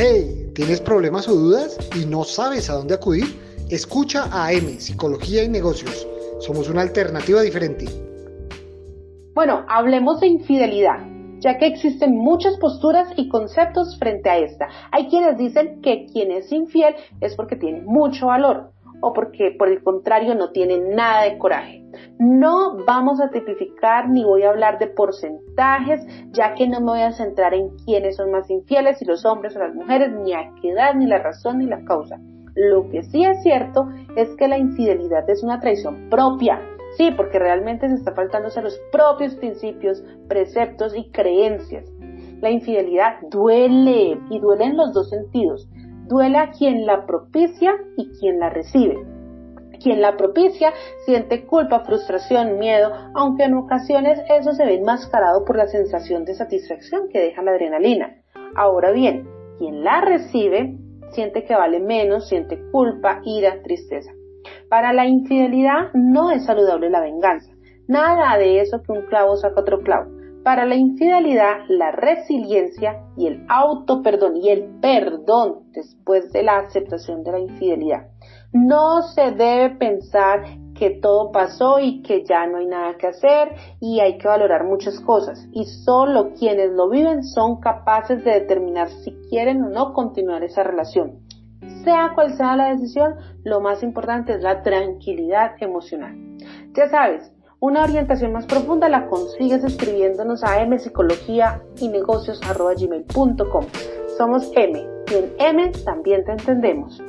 Hey, ¿tienes problemas o dudas y no sabes a dónde acudir? Escucha a M, Psicología y Negocios. Somos una alternativa diferente. Bueno, hablemos de infidelidad, ya que existen muchas posturas y conceptos frente a esta. Hay quienes dicen que quien es infiel es porque tiene mucho valor o porque por el contrario no tiene nada de coraje. No vamos a tipificar ni voy a hablar de porcentajes, ya que no me voy a centrar en quiénes son más infieles, si los hombres o las mujeres, ni a qué edad, ni la razón, ni la causa. Lo que sí es cierto es que la infidelidad es una traición propia. Sí, porque realmente se está faltándose a los propios principios, preceptos y creencias. La infidelidad duele y duele en los dos sentidos. Duele a quien la propicia y quien la recibe. Quien la propicia siente culpa, frustración, miedo, aunque en ocasiones eso se ve enmascarado por la sensación de satisfacción que deja la adrenalina. Ahora bien, quien la recibe siente que vale menos, siente culpa, ira, tristeza. Para la infidelidad no es saludable la venganza. Nada de eso que un clavo saca otro clavo. Para la infidelidad, la resiliencia y el auto perdón y el perdón después de la aceptación de la infidelidad. No se debe pensar que todo pasó y que ya no hay nada que hacer y hay que valorar muchas cosas. Y solo quienes lo viven son capaces de determinar si quieren o no continuar esa relación. Sea cual sea la decisión, lo más importante es la tranquilidad emocional. Ya sabes, una orientación más profunda la consigues escribiéndonos a mpsicología y negocios Somos M y en M también te entendemos.